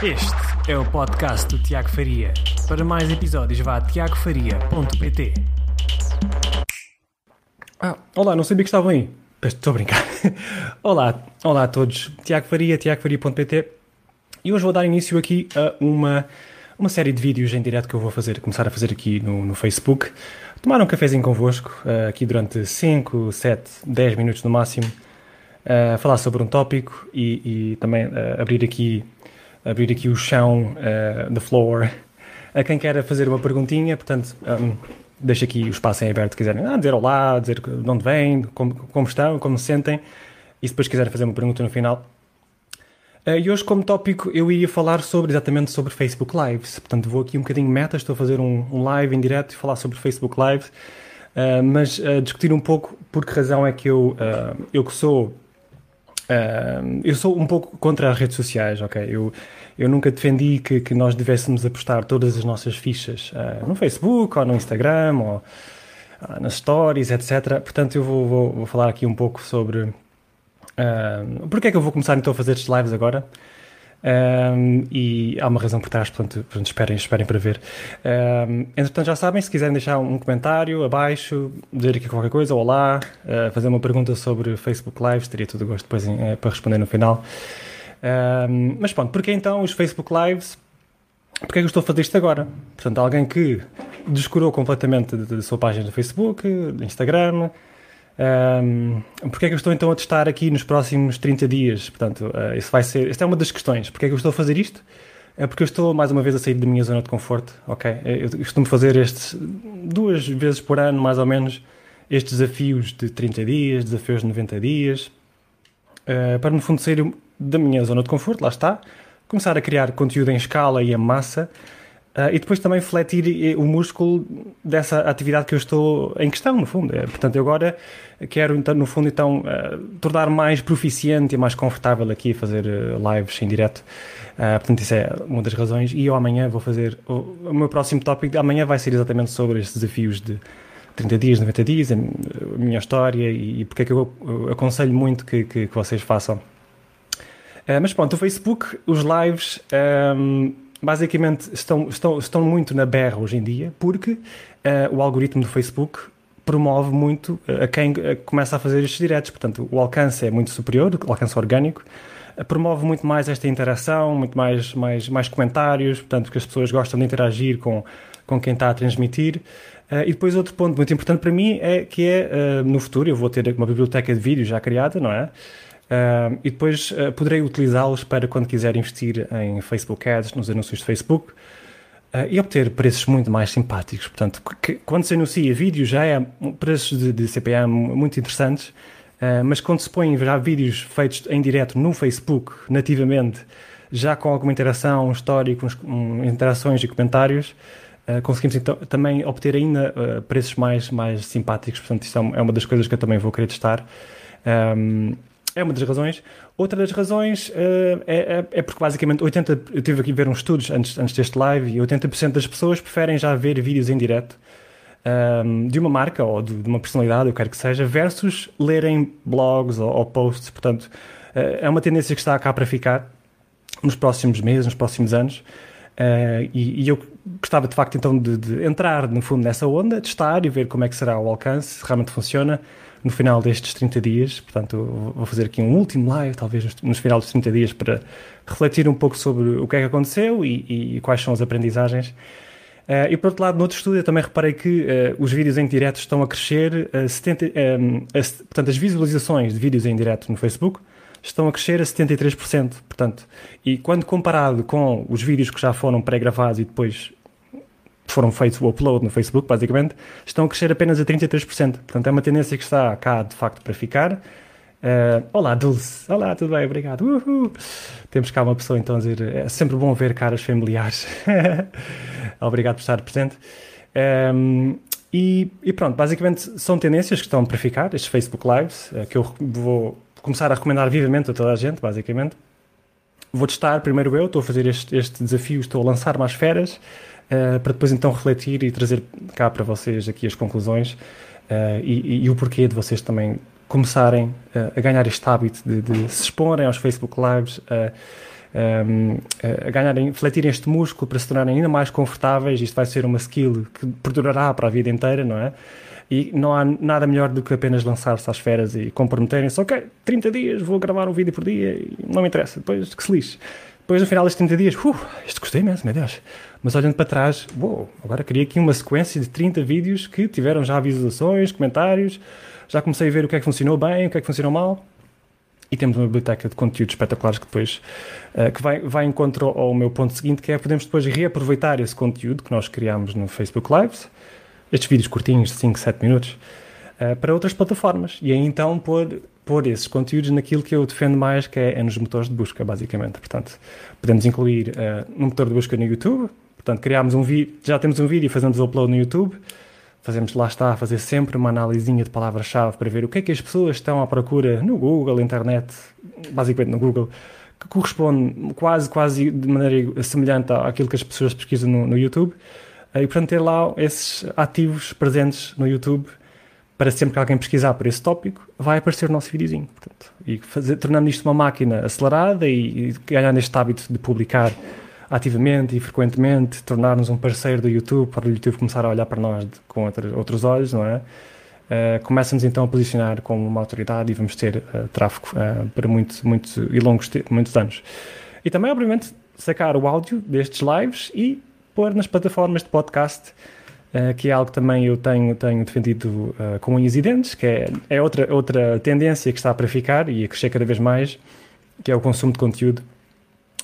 Este é o podcast do Tiago Faria. Para mais episódios, vá a tiagofaria.pt. Ah, olá, não sabia que estavam aí. Estou a brincar. olá, olá a todos. Tiago Faria, tiagofaria.pt. E hoje vou dar início aqui a uma, uma série de vídeos em direto que eu vou fazer, começar a fazer aqui no, no Facebook. Tomar um cafezinho convosco, uh, aqui durante 5, 7, 10 minutos no máximo. Uh, falar sobre um tópico e, e também uh, abrir aqui abrir aqui o chão, uh, the floor, a quem queira fazer uma perguntinha, portanto, um, deixo aqui o espaço em aberto, se quiserem ah, dizer olá, dizer de onde vêm, como, como estão, como se sentem, e se depois quiserem fazer uma pergunta no final. Uh, e hoje, como tópico, eu iria falar sobre, exatamente sobre Facebook Lives. Portanto, vou aqui um bocadinho meta, estou a fazer um, um live em direto e falar sobre Facebook Lives, uh, mas uh, discutir um pouco por que razão é que eu, eu que sou Eu sou um pouco contra as redes sociais, ok? Eu, eu nunca defendi que, que nós devêssemos apostar todas as nossas fichas uh, no Facebook ou no Instagram ou uh, nas stories, etc. Portanto, eu vou, vou, vou falar aqui um pouco sobre uh, porque é que eu vou começar então a fazer estes lives agora. Um, e há uma razão por trás, portanto, portanto esperem, esperem para ver. Um, entretanto, já sabem, se quiserem deixar um comentário abaixo, dizer aqui qualquer coisa, olá, uh, fazer uma pergunta sobre Facebook Lives, teria todo o gosto depois em, uh, para responder no final. Um, mas pronto, porque então os Facebook Lives? Porque é que eu estou a fazer isto agora? Portanto, alguém que descurou completamente da sua página do Facebook, do Instagram, um, porque é que eu estou então a testar aqui nos próximos 30 dias? Portanto, uh, isso vai ser. Esta é uma das questões. Porque é que eu estou a fazer isto? É porque eu estou mais uma vez a sair da minha zona de conforto, ok? Eu costumo fazer estes duas vezes por ano, mais ou menos, estes desafios de 30 dias, desafios de 90 dias, uh, para no fundo sair da minha zona de conforto, lá está, começar a criar conteúdo em escala e em massa Uh, e depois também fletir o músculo dessa atividade que eu estou em questão, no fundo. É, portanto, eu agora quero, então, no fundo, então, uh, tornar mais proficiente e mais confortável aqui a fazer uh, lives em direto. portanto, isso é uma das razões. E eu amanhã vou fazer. O, o meu próximo tópico amanhã vai ser exatamente sobre estes desafios de 30 dias, 90 dias, a minha história e, e porque é que eu, eu aconselho muito que, que, que vocês façam. mas pronto, o Facebook, os lives. Um, basicamente estão, estão, estão muito na berra hoje em dia porque uh, o algoritmo do Facebook promove muito uh, a quem uh, começa a fazer estes diretos. Portanto, o alcance é muito superior, o alcance orgânico, promove muito mais esta interação, muito mais, mais, mais comentários, portanto, que as pessoas gostam de interagir com, com quem está a transmitir. e depois outro ponto muito importante para mim é que é, no futuro, eu vou ter uma biblioteca de vídeos já criada, não é? Uh, e depois uh, poderei utilizá-los para quando quiser investir em Facebook Ads, nos anúncios de Facebook, uh, e obter preços muito mais simpáticos. Portanto, que, quando se anuncia vídeo já é preços de, de muito interessantes, mas quando se põem já vídeos feitos em direto no Facebook, nativamente, já com alguma interação, histórico, um, interações e comentários, conseguimos então também obter ainda preços mais, mais simpáticos. Portanto, isto é, é uma das coisas que eu também vou querer testar. Um, é uma das razões. Outra das razões uh, é, é, porque basicamente 80, eu tive aqui ver uns estudos antes, antes deste live e 80% das pessoas preferem já ver vídeos em direto um, ehm, de uma marca ou de, de, uma personalidade, eu quero que seja, versus lerem blogs ou, ou posts. Portanto, uh, é uma tendência que está cá para ficar nos próximos meses, nos próximos anos. Uh, e, e, eu gostava de facto então de, de, entrar no fundo nessa onda, testar e ver como é que será o alcance, se realmente funciona no final destes 30 dias. Portanto, vou fazer aqui um último live, talvez nos final dos 30 dias, para refletir um pouco sobre o que é que aconteceu e, e quais são as aprendizagens. Uh, e por outro lado, no outro estudo, eu também reparei que uh, os vídeos em direto estão a crescer, uh, 70, um, portanto, as visualizações de vídeos em direto no Facebook estão a crescer a 73%. Portanto, e quando comparado com os vídeos que já foram pré-gravados e depois foram feitos o upload no Facebook, basicamente, estão a crescer apenas a 33%. Portanto, é uma tendência que está cá, de facto, para ficar. Uh, olá, Dulce. Olá, tudo bem? Obrigado. Uhul. Temos cá uma pessoa, então, a dizer... É sempre bom ver caras familiares. Obrigado por estar presente. Um, ehm, e, e, pronto, basicamente são tendências que estão para ficar, estes Facebook Lives, uh, que eu vou começar a recomendar vivamente a toda a gente, basicamente. Vou testar primeiro eu, estou a fazer este, este desafio, estou a lançar mais feras, uh, para depois então refletir e trazer cá para vocês aqui as conclusões uh, e, e, o porquê de vocês também começarem a ganhar este hábito de, de, se exporem aos Facebook Lives, a, a, a ganharem, fletirem este músculo para se tornarem ainda mais confortáveis. Isto vai ser uma skill que perdurará para a vida inteira, não é? E não há nada melhor do que apenas lançar-se às feras e comprometerem-se, ok, 30 dias, vou gravar um vídeo por dia e não me interessa, depois que se lixe. Depois, no final destes 30 dias, uh, isto gostei mesmo, meu Deus. Mas olhando para trás, uou, agora queria aqui uma sequência de 30 vídeos que tiveram já visualizações, comentários, já comecei a ver o que é que funcionou bem, o que é que funcionou mal. E temos uma biblioteca de conteúdos espetaculares que depois uh, que vai, vai em contra ao meu ponto seguinte, que é podemos depois reaproveitar esse conteúdo que nós criámos no Facebook Lives, estes vídeos curtinhos de 5, 7 minutos, uh, para outras plataformas. E aí então pôr, pôr esses conteúdos naquilo que eu defendo mais, que é, é nos motores de busca, basicamente. Portanto, podemos incluir uh, no motor de busca no YouTube, portanto, criámos um vídeo, já temos um vídeo e fazemos o upload no YouTube, fazemos, lá está, fazer sempre uma análisinha de palavras-chave para ver o que é que as pessoas estão à procura no Google, internet, basicamente no Google, que corresponde quase, quase de maneira semelhante àquilo que as pessoas pesquisam no, no YouTube. E, portanto, ter lá esses ativos presentes no YouTube para sempre que alguém pesquisar por esse tópico, vai aparecer o nosso videozinho. Portanto, e fazer, tornando isto uma máquina acelerada e, e ganhando este hábito de publicar ativamente e frequentemente, tornar-nos um parceiro do YouTube, para o YouTube começar a olhar para nós de, com outro, outros olhos, não é? Uh, começa-nos então a posicionar como uma autoridade e vamos ter uh, tráfego uh, para muito, muito, e longos muitos anos. E também, obviamente, sacar o áudio destes lives e pôr nas plataformas de podcast, que é algo que também eu tenho, tenho defendido com unhas e dentes, que é, é outra, outra tendência que está para ficar e a crescer cada vez mais, que é o consumo de conteúdo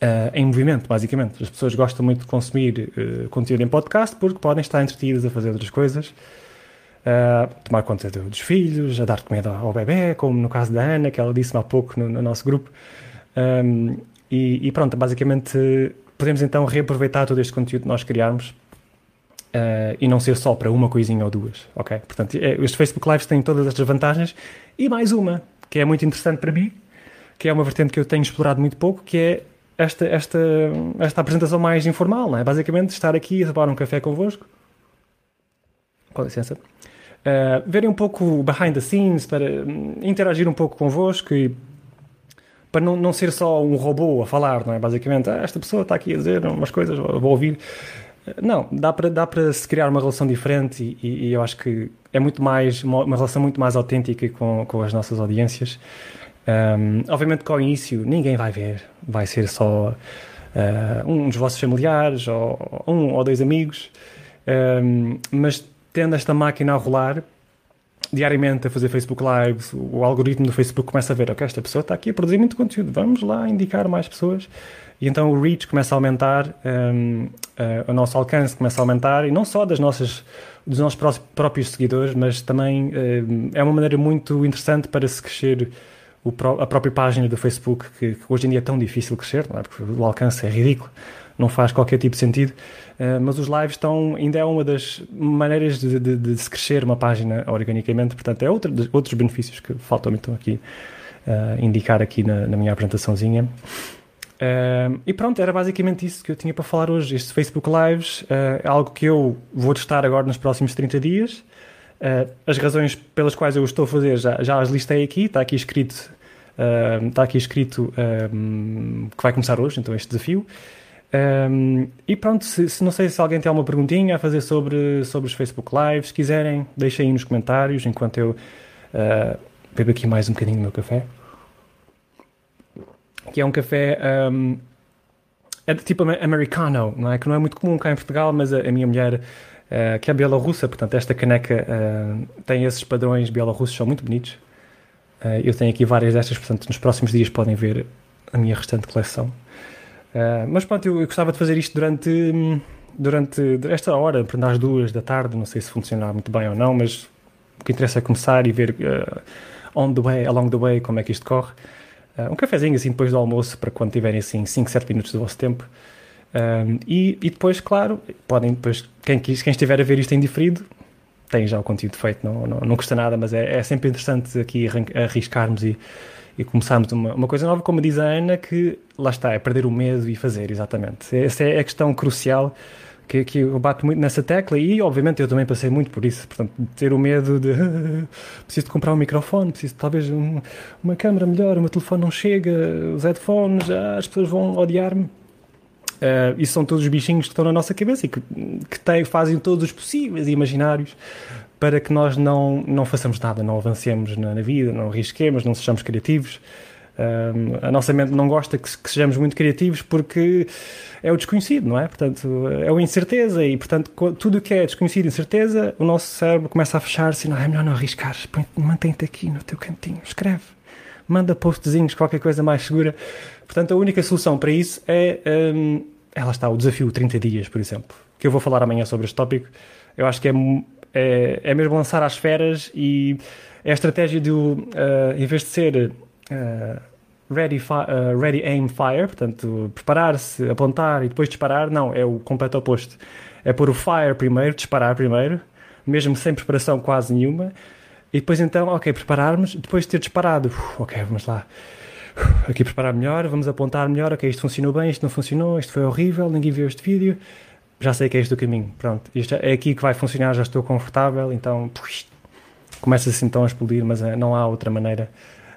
Uh, em movimento, basicamente. As pessoas gostam muito de consumir uh, conteúdo em podcast porque podem estar entretidas a fazer outras coisas, uh, tomar conta dos filhos, a dar comida ao bebê, como no caso da Ana, que ela disse-me há pouco no, no nosso grupo. Um, e, e, pronto, basicamente podemos então reaproveitar todo este conteúdo que nós criarmos e não ser só para uma coisinha ou duas, ok? Portanto, é, Facebook Lives têm todas estas vantagens e mais uma, que é muito interessante para mim, que é uma vertente que eu tenho explorado muito pouco, que é esta, esta, esta apresentação mais informal, não é? Basicamente, estar aqui a tomar um café convosco. Com licença. Uh, verem um pouco behind the scenes, para interagir um pouco convosco e para não, não ser só um robô a falar, não é? Basicamente, ah, esta pessoa está aqui a dizer umas coisas, vou ouvir. Não, dá para, dá para se criar uma relação diferente e, e, eu acho que é muito mais, uma, uma relação muito mais autêntica com, com as nossas audiências. Um, obviamente que ao início ninguém vai ver, vai ser só uh, um dos vossos familiares ou um ou dois amigos, um, mas tendo esta máquina a rolar diariamente a fazer Facebook Lives, o algoritmo do Facebook começa a ver, ok, esta pessoa está aqui a produzir muito conteúdo, vamos lá indicar mais pessoas. E então o reach começa a aumentar, um, uh, o nosso alcance começa a aumentar, e não só das nossas, dos nossos próprios seguidores, mas também uh, é uma maneira muito interessante para se crescer a própria página do Facebook, que, que, hoje em dia é tão difícil crescer, é? porque o alcance é ridículo, não faz qualquer tipo de sentido, uh, mas os lives estão, ainda é uma das maneiras de, de, de, se crescer uma página organicamente, portanto é outra, outros benefícios que faltam então aqui uh, indicar aqui na, na minha apresentaçãozinha. Uh, e pronto, era basicamente isso que eu tinha para falar hoje. Este Facebook Lives é algo que eu vou testar agora nos próximos 30 dias. As razões pelas quais eu estou a fazer já, já as listei aqui, está aqui escrito, está aqui escrito que vai começar hoje, então este desafio. Um, e pronto, se, se, não sei se alguém tem alguma perguntinha a fazer sobre, sobre os Facebook Lives, se quiserem, deixem aí nos comentários enquanto eu uh, bebo aqui mais um bocadinho do meu café. Que é um café um, é de tipo americano, não é? Que não é muito comum cá em Portugal, mas a, a minha mulher uh, que é bielorrussa, portanto esta caneca uh, tem esses padrões bielorrussos, são muito bonitos. Eu tenho aqui várias destas, portanto nos próximos dias podem ver a minha restante coleção. Mas pronto, eu, eu, gostava de fazer isto durante, durante esta hora, portanto às duas da tarde, não sei se funcionará muito bem ou não, mas o que interessa é começar e ver on the way, along the way, como é que isto corre. um cafezinho assim depois do almoço, para quando tiverem assim 5, 7 minutos do vosso tempo. Um, e, e, depois, claro, podem depois, quem, quem estiver a ver isto em diferido, tem já o conteúdo feito, não, não, não custa nada, mas é, é sempre interessante aqui arriscarmos e, e começarmos uma, uma coisa nova, como diz a Ana, que lá está, é perder o medo e fazer, exatamente. Essa é a questão crucial que, que eu bato muito nessa tecla e, obviamente, eu também passei muito por isso. Portanto, ter o medo de preciso de comprar um microfone, preciso talvez um, uma câmera melhor, o meu telefone não chega, os headphones, ah, as pessoas vão odiar-me. Uh, isso são todos os bichinhos que estão na nossa cabeça e que, que têm, fazem todos os possíveis e imaginários para que nós não, não façamos nada, não avancemos na, na vida, não arrisquemos, não sejamos criativos. Um, a nossa mente não gosta que, que, sejamos muito criativos porque é o desconhecido, não é? Portanto, é a incerteza e, portanto, tudo o que é desconhecido e incerteza, o nosso cérebro começa a fechar-se e não é melhor não arriscar, mantém-te aqui no teu cantinho, escreve, manda postzinhos, qualquer coisa mais segura. Portanto, a única solução para isso é, um, ela está, o desafio 30 dias, por exemplo, que eu vou falar amanhã sobre este tópico. Eu acho que é, é, é mesmo lançar às feras e é a estratégia de, uh, em vez de ser uh, ready, uh, ready, aim, fire, portanto, preparar-se, apontar e depois disparar, não, é o completo oposto. É pôr o fire primeiro, disparar primeiro, mesmo sem preparação quase nenhuma, e depois então, ok, prepararmos, depois de ter disparado, uf, ok, vamos lá, uf, aqui preparar melhor, vamos apontar melhor, ok, isto funcionou bem, isto não funcionou, isto foi horrível, ninguém viu este vídeo, já sei que é este o caminho, pronto, isto é aqui que vai funcionar, já estou confortável, então, começa-se então a explodir, mas uh, não há outra maneira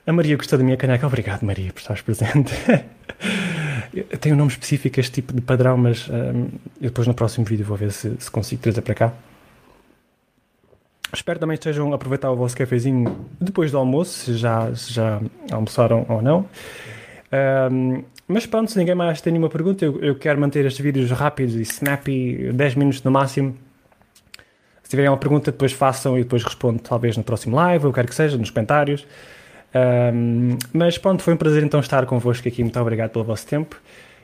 a Maria gostou da minha caneca. Obrigado, Maria, por estares presente. tenho um nome específico este tipo de padrão, mas um, eu depois no próximo vídeo vou ver se, se consigo trazer para cá. Espero também estejam a aproveitar o vosso cafezinho depois do almoço, se já, se já almoçaram ou não. Um, mas pronto, se ninguém mais tem nenhuma pergunta, eu, eu, quero manter estes vídeos rápidos e snappy, 10 minutos no máximo. Se tiverem uma pergunta, depois façam e depois respondo talvez no próximo live, ou quero que seja, nos comentários. Um, mas pronto, foi um prazer então estar convosco aqui. Muito obrigado pelo vosso tempo.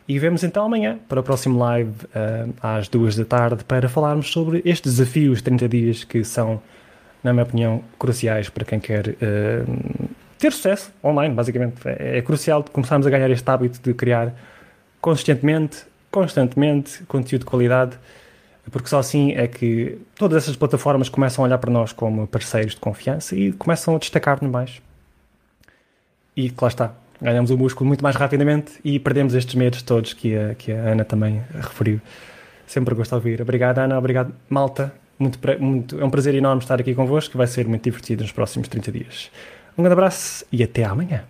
E vemos então amanhã para o próximo live uh, às duas da tarde para falarmos sobre estes desafios de 30 dias que são, na minha opinião, cruciais para quem quer uh, ter sucesso online, basicamente. É, é crucial começarmos a ganhar este hábito de criar consistentemente, constantemente conteúdo de qualidade, porque só assim é que todas essas plataformas começam a olhar para nós como parceiros de confiança e começam a destacar-nos mais e lá está, ganhamos o músculo muito mais rapidamente e perdemos estes medos todos que a, que a Ana também referiu. Sempre gosto de ouvir. Obrigado, Ana. Obrigado, malta. Muito, muito, é um prazer enorme estar aqui convosco. Vai ser muito divertido nos próximos 30 dias. Um grande abraço e até amanhã.